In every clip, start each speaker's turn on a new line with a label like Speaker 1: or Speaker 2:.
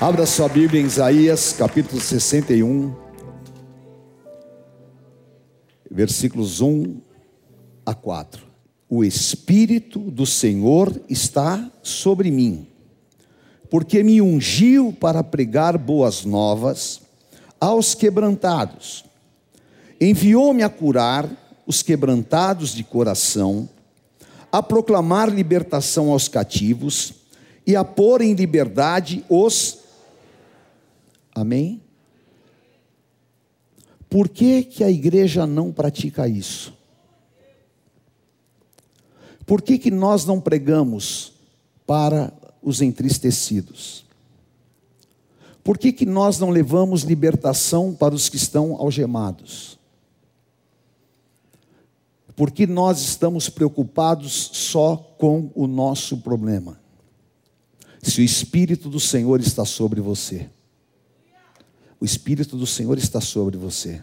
Speaker 1: Abra sua Bíblia em Isaías, capítulo 61, versículos 1 a 4. O Espírito do Senhor está sobre mim, porque me ungiu para pregar boas novas aos quebrantados, enviou-me a curar os quebrantados de coração, a proclamar libertação aos cativos e a pôr em liberdade os Amém? Por que, que a igreja não pratica isso? Por que, que nós não pregamos para os entristecidos? Por que, que nós não levamos libertação para os que estão algemados? Porque nós estamos preocupados só com o nosso problema. Se o Espírito do Senhor está sobre você. O Espírito do Senhor está sobre você.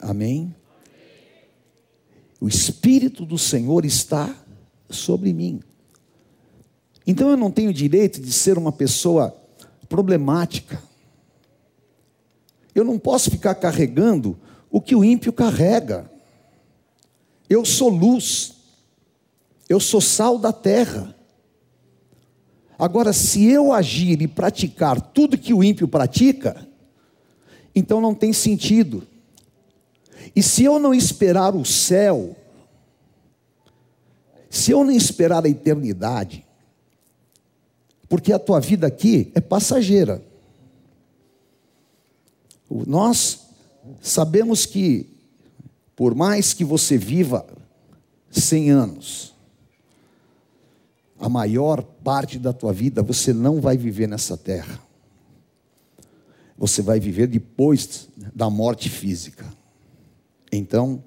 Speaker 1: Amém? O Espírito do Senhor está sobre mim. Então eu não tenho direito de ser uma pessoa problemática. Eu não posso ficar carregando o que o ímpio carrega. Eu sou luz. Eu sou sal da terra. Agora, se eu agir e praticar tudo que o ímpio pratica, então não tem sentido. E se eu não esperar o céu, se eu não esperar a eternidade, porque a tua vida aqui é passageira. Nós sabemos que, por mais que você viva 100 anos, a maior parte da tua vida você não vai viver nessa terra. Você vai viver depois da morte física. Então,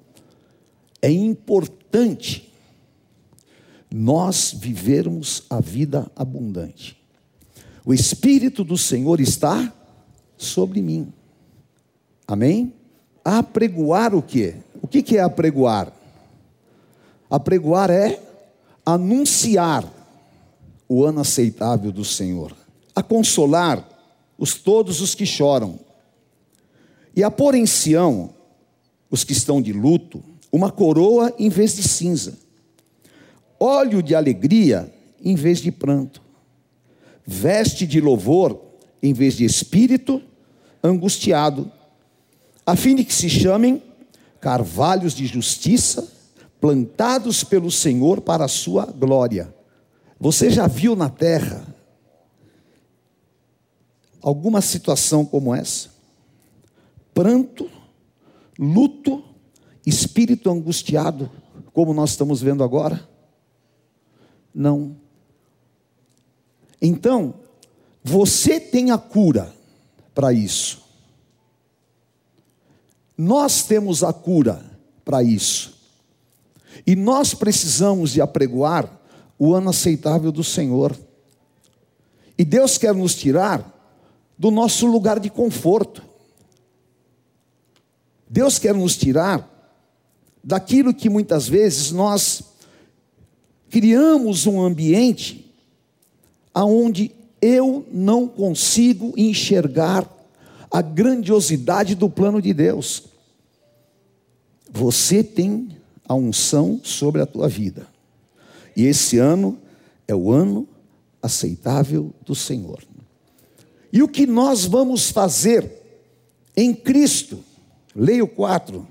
Speaker 1: é importante nós vivermos a vida abundante. O Espírito do Senhor está sobre mim. Amém? Apregoar o quê? O que é apregoar? Apregoar é anunciar o ano aceitável do Senhor, a consolar os todos os que choram, e a pôr em Sião os que estão de luto, uma coroa em vez de cinza, óleo de alegria em vez de pranto, veste de louvor em vez de espírito angustiado, a fim de que se chamem carvalhos de justiça, plantados pelo Senhor para a sua glória. Você já viu na terra alguma situação como essa? Pranto, luto, espírito angustiado, como nós estamos vendo agora? Não. Então, você tem a cura para isso. Nós temos a cura para isso. E nós precisamos de apregoar o ano aceitável do Senhor. E Deus quer nos tirar do nosso lugar de conforto. Deus quer nos tirar daquilo que muitas vezes nós criamos um ambiente aonde eu não consigo enxergar a grandiosidade do plano de Deus. Você tem a unção sobre a tua vida. E esse ano é o ano aceitável do Senhor. E o que nós vamos fazer em Cristo? Leio 4.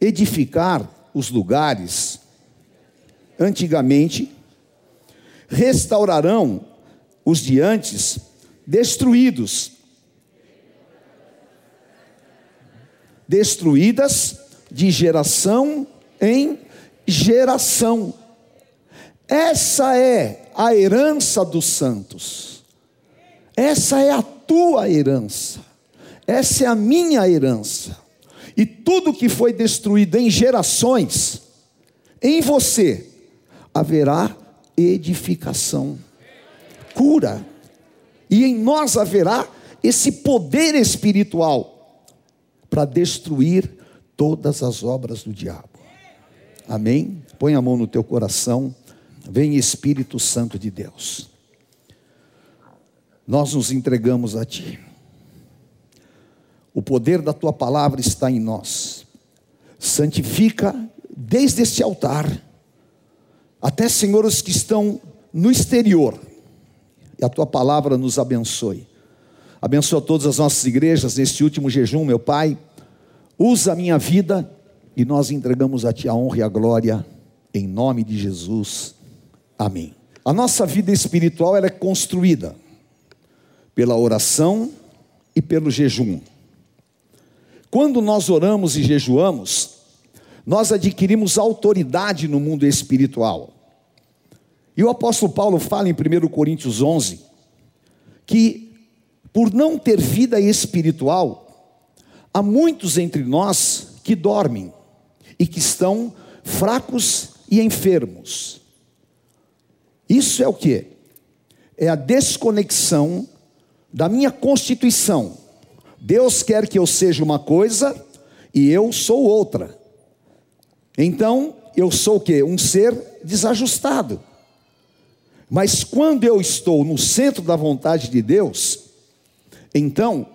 Speaker 1: Edificar os lugares antigamente, restaurarão os de antes destruídos. Destruídas de geração em geração. Essa é a herança dos santos. Essa é a tua herança. Essa é a minha herança. E tudo que foi destruído em gerações, em você haverá edificação, cura. E em nós haverá esse poder espiritual para destruir todas as obras do diabo. Amém? Põe a mão no teu coração. Vem Espírito Santo de Deus. nós nos entregamos a Ti. O poder da Tua palavra está em nós. Santifica desde este altar, até, Senhor, os que estão no exterior, e a Tua palavra nos abençoe. Abençoa todas as nossas igrejas neste último jejum, meu Pai. Usa a minha vida e nós entregamos a Ti a honra e a glória, em nome de Jesus. Amém. A nossa vida espiritual ela é construída pela oração e pelo jejum. Quando nós oramos e jejuamos, nós adquirimos autoridade no mundo espiritual. E o apóstolo Paulo fala em 1 Coríntios 11 que, por não ter vida espiritual, há muitos entre nós que dormem e que estão fracos e enfermos. Isso é o que? É a desconexão da minha constituição. Deus quer que eu seja uma coisa e eu sou outra. Então, eu sou o que? Um ser desajustado. Mas quando eu estou no centro da vontade de Deus, então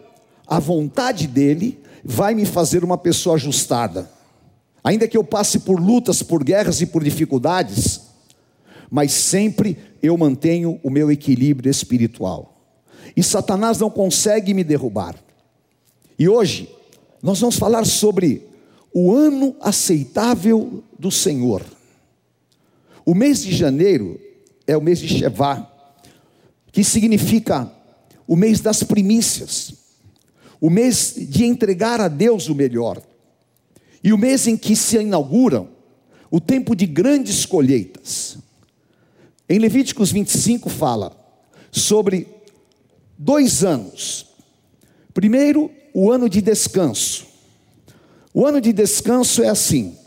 Speaker 1: a vontade dele vai me fazer uma pessoa ajustada. Ainda que eu passe por lutas, por guerras e por dificuldades, mas sempre eu mantenho o meu equilíbrio espiritual. E Satanás não consegue me derrubar. E hoje nós vamos falar sobre o ano aceitável do Senhor. O mês de janeiro é o mês de Shevá, que significa o mês das primícias, o mês de entregar a Deus o melhor, e o mês em que se inauguram o tempo de grandes colheitas. Em Levíticos 25 fala sobre dois anos. Primeiro, o ano de descanso. O ano de descanso é assim: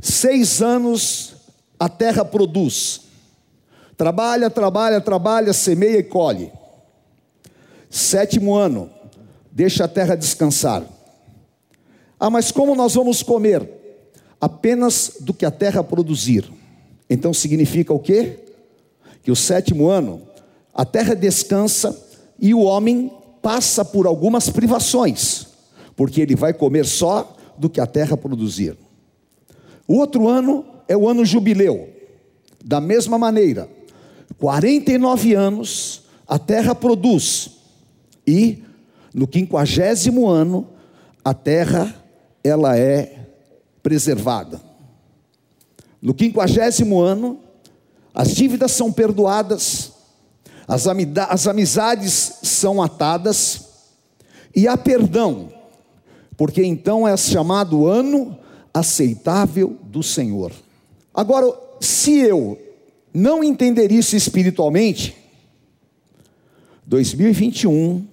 Speaker 1: seis anos a terra produz, trabalha, trabalha, trabalha, semeia e colhe. Sétimo ano, deixa a terra descansar. Ah, mas como nós vamos comer? Apenas do que a terra produzir. Então significa o quê? Que o sétimo ano, a terra descansa e o homem passa por algumas privações porque ele vai comer só do que a terra produzir. O outro ano é o ano jubileu. Da mesma maneira, 49 anos a terra produz, e no quinquagésimo ano a terra ela é preservada. No quinquagésimo ano, as dívidas são perdoadas, as, as amizades são atadas, e há perdão porque então é chamado ano aceitável do Senhor. Agora, se eu não entender isso espiritualmente, 2021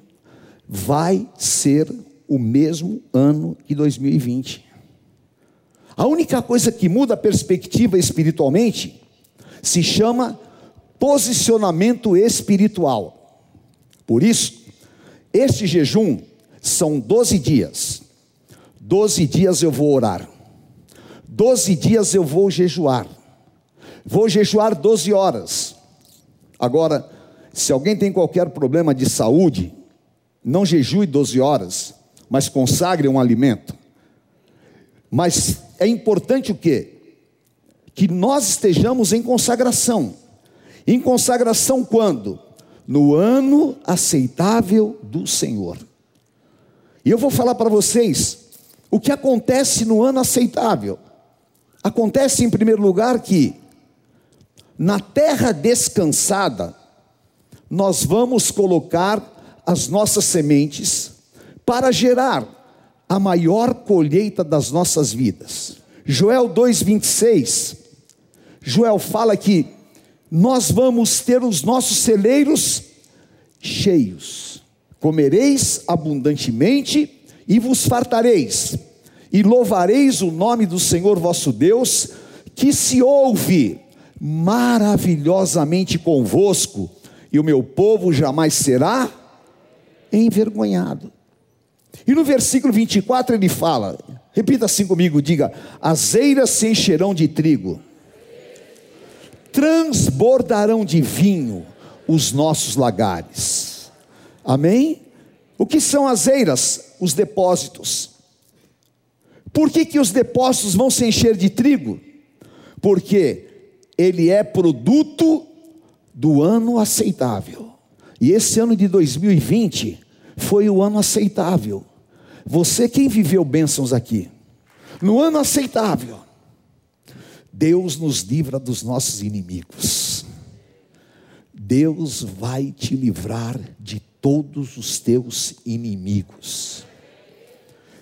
Speaker 1: vai ser o mesmo ano que 2020. A única coisa que muda a perspectiva espiritualmente se chama posicionamento espiritual. Por isso, este jejum são 12 dias. Doze dias eu vou orar, doze dias eu vou jejuar, vou jejuar doze horas. Agora, se alguém tem qualquer problema de saúde, não jejue doze horas, mas consagre um alimento. Mas é importante o quê? Que nós estejamos em consagração. Em consagração quando? No ano aceitável do Senhor. E eu vou falar para vocês o que acontece no ano aceitável? Acontece, em primeiro lugar, que na terra descansada, nós vamos colocar as nossas sementes para gerar a maior colheita das nossas vidas. Joel 2,26, Joel fala que nós vamos ter os nossos celeiros cheios, comereis abundantemente e vos fartareis, e louvareis o nome do Senhor vosso Deus, que se ouve maravilhosamente convosco, e o meu povo jamais será envergonhado. E no versículo 24 ele fala, repita assim comigo, diga: as eiras se encherão de trigo, transbordarão de vinho os nossos lagares. Amém? O que são as eiras? Os depósitos. Por que, que os depósitos vão se encher de trigo? Porque ele é produto do ano aceitável. E esse ano de 2020 foi o ano aceitável. Você quem viveu bênçãos aqui? No ano aceitável. Deus nos livra dos nossos inimigos. Deus vai te livrar de todos os teus inimigos.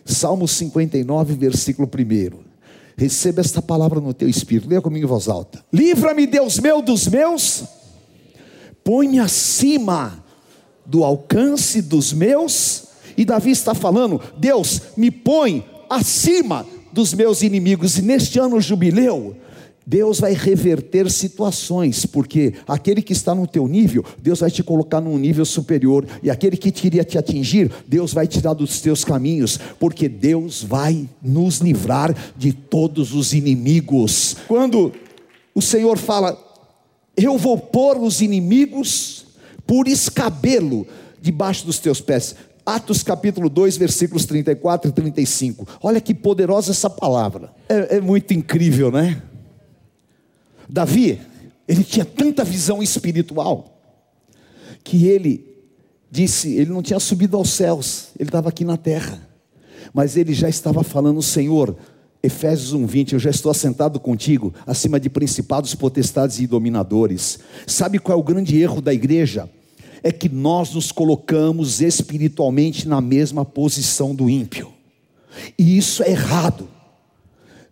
Speaker 1: Salmo 59, versículo 1. Receba esta palavra no teu espírito. Leia comigo em voz alta. Livra-me, Deus meu, dos meus. Põe-me acima do alcance dos meus. E Davi está falando: Deus, me põe acima dos meus inimigos. E neste ano jubileu, Deus vai reverter situações, porque aquele que está no teu nível, Deus vai te colocar num nível superior, e aquele que queria te atingir, Deus vai tirar dos teus caminhos, porque Deus vai nos livrar de todos os inimigos. Quando o Senhor fala, eu vou pôr os inimigos por escabelo debaixo dos teus pés. Atos capítulo 2, versículos 34 e 35. Olha que poderosa essa palavra. É, é muito incrível, né? Davi, ele tinha tanta visão espiritual, que ele disse, ele não tinha subido aos céus, ele estava aqui na terra, mas ele já estava falando, Senhor, Efésios 1:20, eu já estou assentado contigo, acima de principados, potestades e dominadores. Sabe qual é o grande erro da igreja? É que nós nos colocamos espiritualmente na mesma posição do ímpio. E isso é errado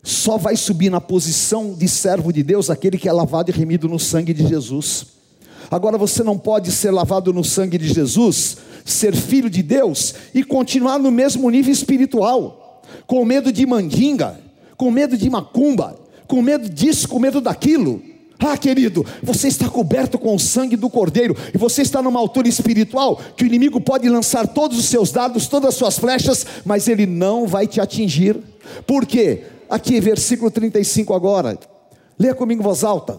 Speaker 1: só vai subir na posição de servo de Deus aquele que é lavado e remido no sangue de Jesus. Agora você não pode ser lavado no sangue de Jesus, ser filho de Deus e continuar no mesmo nível espiritual, com medo de mandinga, com medo de macumba, com medo disso, com medo daquilo. Ah, querido, você está coberto com o sangue do Cordeiro e você está numa altura espiritual que o inimigo pode lançar todos os seus dados, todas as suas flechas, mas ele não vai te atingir. Por quê? aqui, versículo 35 agora. Leia comigo em voz alta.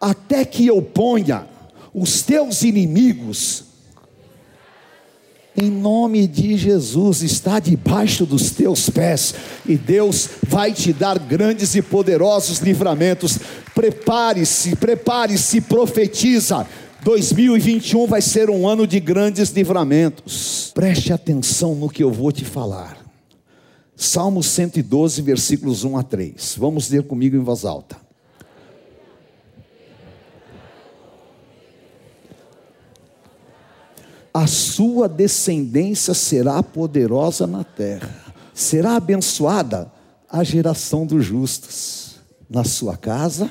Speaker 1: Até que eu ponha os teus inimigos em nome de Jesus, está debaixo dos teus pés, e Deus vai te dar grandes e poderosos livramentos. Prepare-se, prepare-se, profetiza. 2021 vai ser um ano de grandes livramentos. Preste atenção no que eu vou te falar. Salmo 112, versículos 1 a 3. Vamos ler comigo em voz alta. A sua descendência será poderosa na terra, será abençoada a geração dos justos. Na sua casa,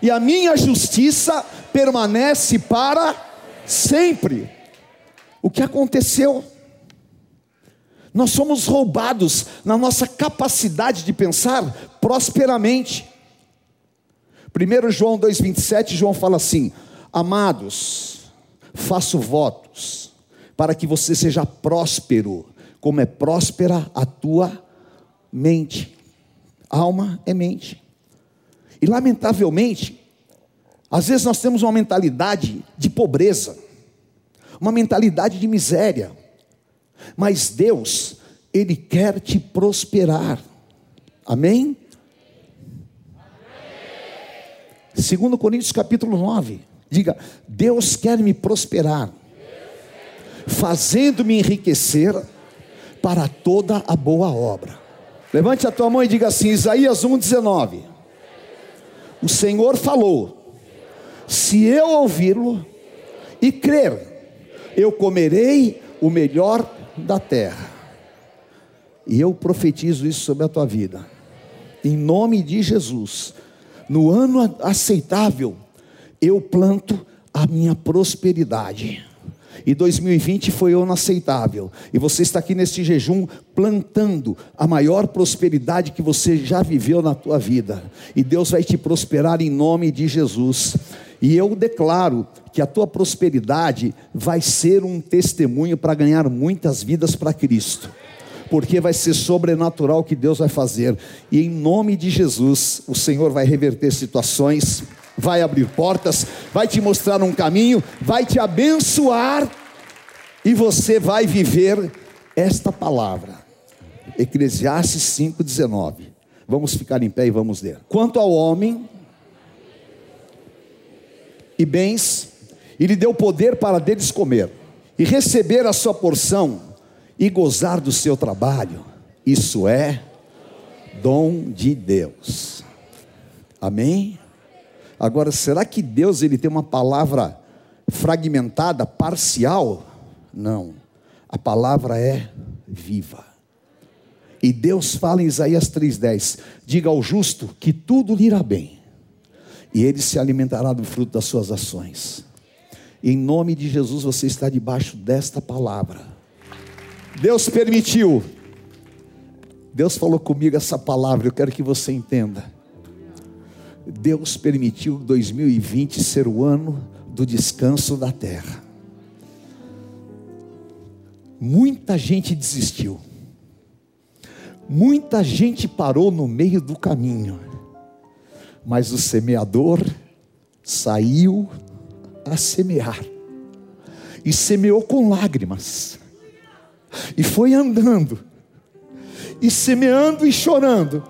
Speaker 1: e a minha justiça permanece para sempre. O que aconteceu? Nós somos roubados na nossa capacidade de pensar prosperamente. 1 João 2,27, João fala assim: Amados, faço votos para que você seja próspero, como é próspera a tua mente. Alma é mente. E lamentavelmente, às vezes nós temos uma mentalidade de pobreza, uma mentalidade de miséria, mas Deus, Ele quer te prosperar, amém? Segundo Coríntios capítulo 9, diga, Deus quer me prosperar, fazendo-me enriquecer para toda a boa obra. Levante a tua mão e diga assim, Isaías 1,19. O Senhor falou, se eu ouvi-lo e crer, eu comerei o melhor da terra. E eu profetizo isso sobre a tua vida. Em nome de Jesus, no ano aceitável, eu planto a minha prosperidade. E 2020 foi ano aceitável. E você está aqui neste jejum plantando a maior prosperidade que você já viveu na tua vida. E Deus vai te prosperar em nome de Jesus. E eu declaro que a tua prosperidade vai ser um testemunho para ganhar muitas vidas para Cristo. Porque vai ser sobrenatural que Deus vai fazer. E em nome de Jesus, o Senhor vai reverter situações, vai abrir portas, vai te mostrar um caminho, vai te abençoar e você vai viver esta palavra. Eclesiastes 5:19. Vamos ficar em pé e vamos ler. Quanto ao homem e bens, e lhe deu poder para deles comer e receber a sua porção e gozar do seu trabalho. Isso é dom de Deus. Amém? Agora, será que Deus ele tem uma palavra fragmentada, parcial? Não. A palavra é viva. E Deus fala em Isaías 3:10: Diga ao justo que tudo lhe irá bem, e ele se alimentará do fruto das suas ações. Em nome de Jesus, você está debaixo desta palavra. Deus permitiu. Deus falou comigo essa palavra, eu quero que você entenda. Deus permitiu 2020 ser o ano do descanso da terra. Muita gente desistiu. Muita gente parou no meio do caminho. Mas o semeador saiu a semear. E semeou com lágrimas. E foi andando. E semeando e chorando.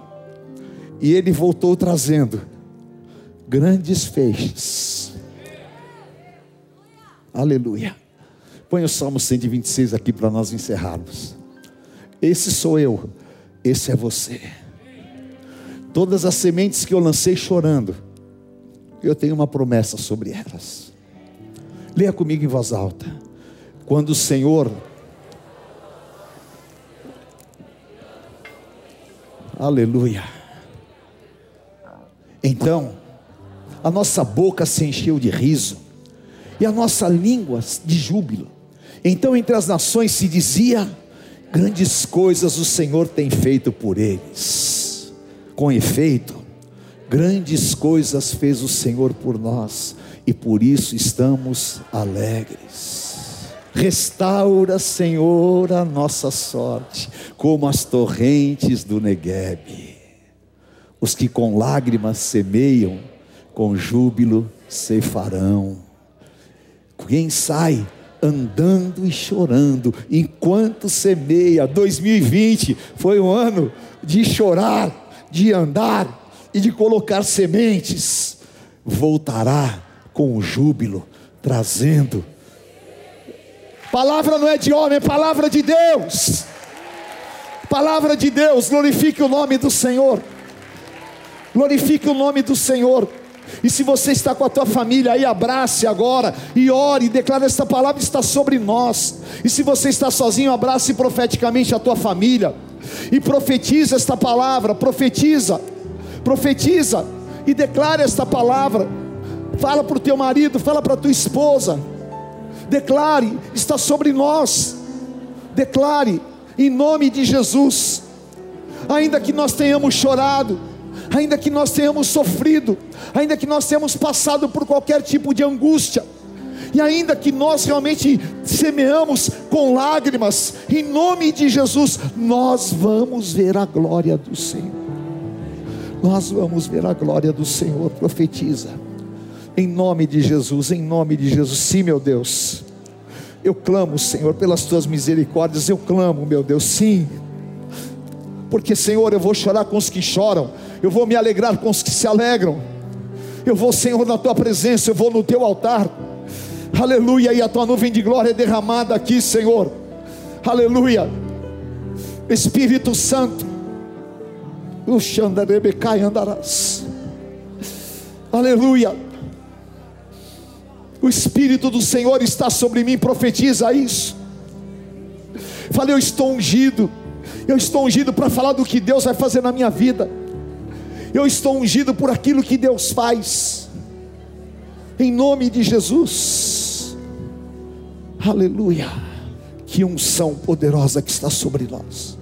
Speaker 1: E ele voltou trazendo grandes feixes. Aleluia. Põe o Salmo 126 aqui para nós encerrarmos. Esse sou eu, esse é você. Todas as sementes que eu lancei chorando, eu tenho uma promessa sobre elas. Leia comigo em voz alta. Quando o Senhor. Aleluia. Então, a nossa boca se encheu de riso, e a nossa língua de júbilo. Então, entre as nações se dizia: grandes coisas o Senhor tem feito por eles. Com efeito, grandes coisas fez o Senhor por nós e por isso estamos alegres. Restaura, Senhor, a nossa sorte, como as torrentes do Neguebe. Os que com lágrimas semeiam, com júbilo ceifarão. Quem sai andando e chorando, enquanto semeia, 2020 foi um ano de chorar, de andar e de colocar sementes, voltará com júbilo, trazendo. Palavra não é de homem, é palavra de Deus. Palavra de Deus, glorifique o nome do Senhor. Glorifique o nome do Senhor. E se você está com a tua família aí, abrace agora e ore e esta palavra está sobre nós. E se você está sozinho, abrace profeticamente a tua família e profetiza esta palavra, profetiza, profetiza e declare esta palavra. Fala para o teu marido, fala para a tua esposa. Declare, está sobre nós. Declare, em nome de Jesus. Ainda que nós tenhamos chorado, ainda que nós tenhamos sofrido, ainda que nós tenhamos passado por qualquer tipo de angústia, e ainda que nós realmente semeamos com lágrimas, em nome de Jesus, nós vamos ver a glória do Senhor. Nós vamos ver a glória do Senhor, profetiza. Em nome de Jesus, em nome de Jesus, sim, meu Deus. Eu clamo, Senhor, pelas tuas misericórdias, eu clamo, meu Deus, sim. Porque, Senhor, eu vou chorar com os que choram, eu vou me alegrar com os que se alegram. Eu vou, Senhor, na tua presença, eu vou no teu altar. Aleluia, e a tua nuvem de glória é derramada aqui, Senhor. Aleluia. Espírito Santo. O Xandarebecai andarás. Aleluia. O Espírito do Senhor está sobre mim, profetiza isso. Falei, eu estou ungido. Eu estou ungido para falar do que Deus vai fazer na minha vida. Eu estou ungido por aquilo que Deus faz. Em nome de Jesus. Aleluia. Que unção poderosa que está sobre nós.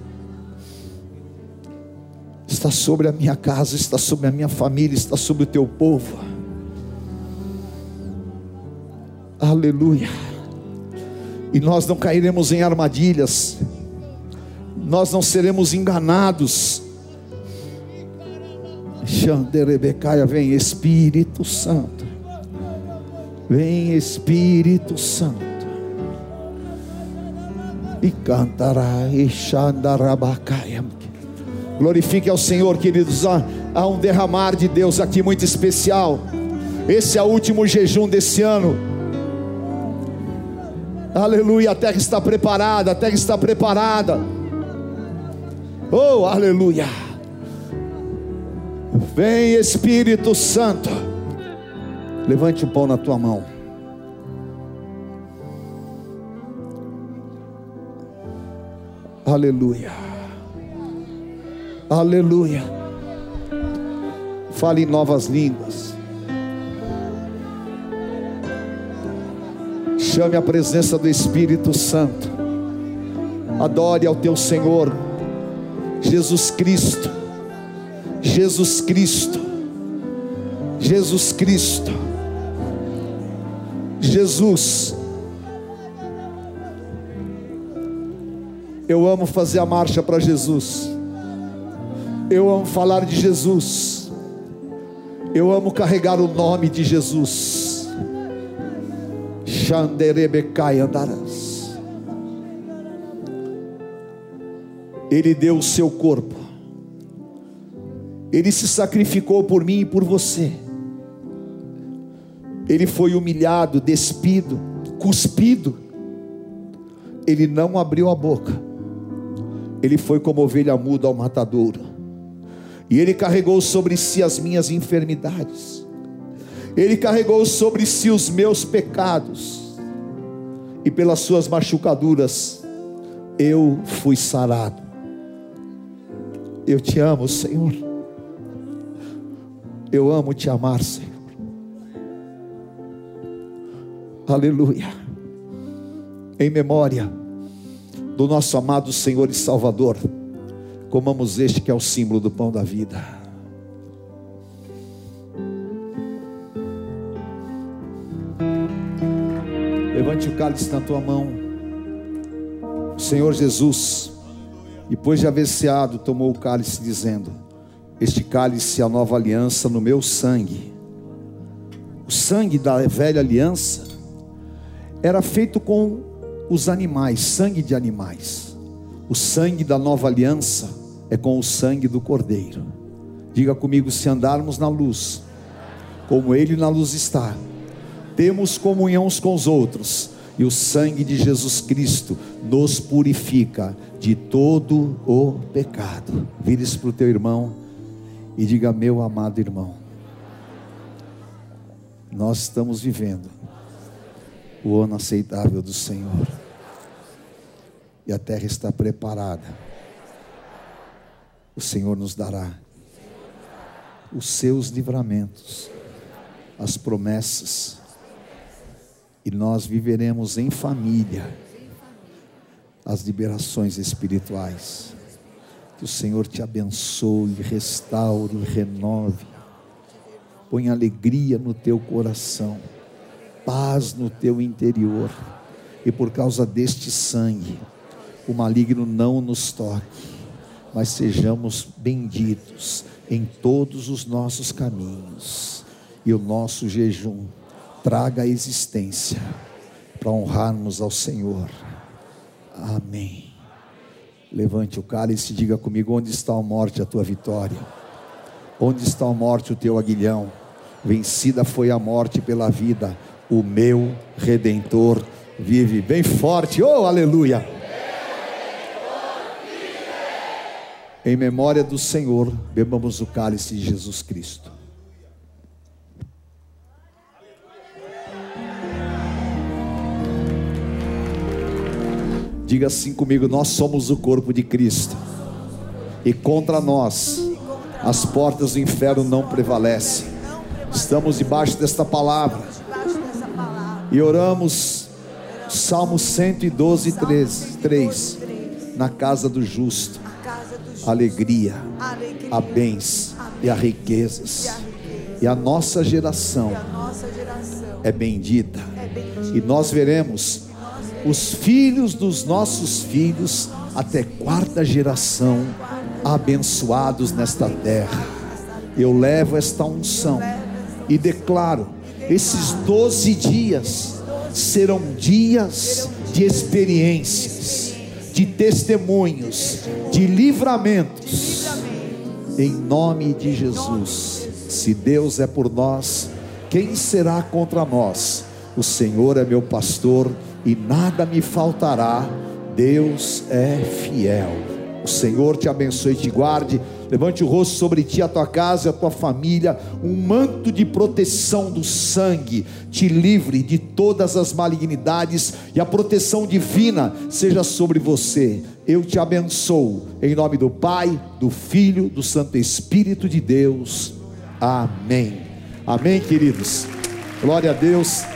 Speaker 1: Está sobre a minha casa, está sobre a minha família, está sobre o teu povo Aleluia. E nós não cairemos em armadilhas. nós não seremos enganados. Xanderebecaia, vem Espírito Santo, vem Espírito Santo, e cantará, e xandarabacaia. Glorifique ao Senhor, queridos. Há um derramar de Deus aqui muito especial. Esse é o último jejum desse ano. Aleluia, a terra está preparada, a terra está preparada. Oh, aleluia. Vem Espírito Santo. Levante o pão na tua mão. Aleluia. Aleluia. Fale em novas línguas. Chame a presença do Espírito Santo. Adore ao teu Senhor, Jesus Cristo. Jesus Cristo. Jesus Cristo. Jesus. Eu amo fazer a marcha para Jesus. Eu amo falar de Jesus. Eu amo carregar o nome de Jesus. Andarás. Ele deu o seu corpo. Ele se sacrificou por mim e por você. Ele foi humilhado, despido, cuspido. Ele não abriu a boca ele foi como ovelha muda ao matadouro, e ele carregou sobre si as minhas enfermidades, ele carregou sobre si os meus pecados, e pelas suas machucaduras eu fui sarado. Eu te amo, Senhor. Eu amo te amar, Senhor. Aleluia. Em memória do nosso amado Senhor e Salvador, comamos este que é o símbolo do pão da vida. Levante o cálice na tua mão. O Senhor Jesus, depois de haver ceado, tomou o cálice, dizendo: Este cálice é a nova aliança no meu sangue. O sangue da velha aliança era feito com os animais, sangue de animais. O sangue da nova aliança é com o sangue do Cordeiro. Diga comigo: se andarmos na luz, como Ele na luz está, temos comunhão uns com os outros, e o sangue de Jesus Cristo nos purifica de todo o pecado. Vire-se para o teu irmão e diga: meu amado irmão, nós estamos vivendo o ano aceitável do Senhor. E a terra está preparada. O Senhor nos dará os seus livramentos, as promessas, e nós viveremos em família as liberações espirituais. Que o Senhor te abençoe, restaure, renove, põe alegria no teu coração paz no teu interior. E por causa deste sangue, o maligno não nos toque, mas sejamos benditos em todos os nossos caminhos. E o nosso jejum traga a existência para honrarmos ao Senhor. Amém. Levante o cálice e diga comigo: onde está a morte, a tua vitória? Onde está a morte, o teu aguilhão? Vencida foi a morte pela vida o meu redentor vive. Bem forte, oh aleluia! Em memória do Senhor, bebamos o cálice de Jesus Cristo. Diga assim comigo: Nós somos o corpo de Cristo, e contra nós as portas do inferno não prevalecem. Estamos debaixo desta palavra e oramos Salmo 112, 3, 3 na casa do justo, alegria, a bens e a riquezas. E a nossa geração é bendita. E nós veremos os filhos dos nossos filhos até quarta geração, abençoados nesta terra. Eu levo esta unção e declaro: esses doze dias serão dias de experiências, de testemunhos, de livramentos, em nome de Jesus. Se Deus é por nós, quem será contra nós? O Senhor é meu pastor e nada me faltará. Deus é fiel. O Senhor te abençoe e te guarde. Levante o rosto sobre ti, a tua casa e a tua família. Um manto de proteção do sangue te livre de todas as malignidades e a proteção divina seja sobre você. Eu te abençoo. Em nome do Pai, do Filho, do Santo Espírito de Deus. Amém. Amém, queridos. Glória a Deus.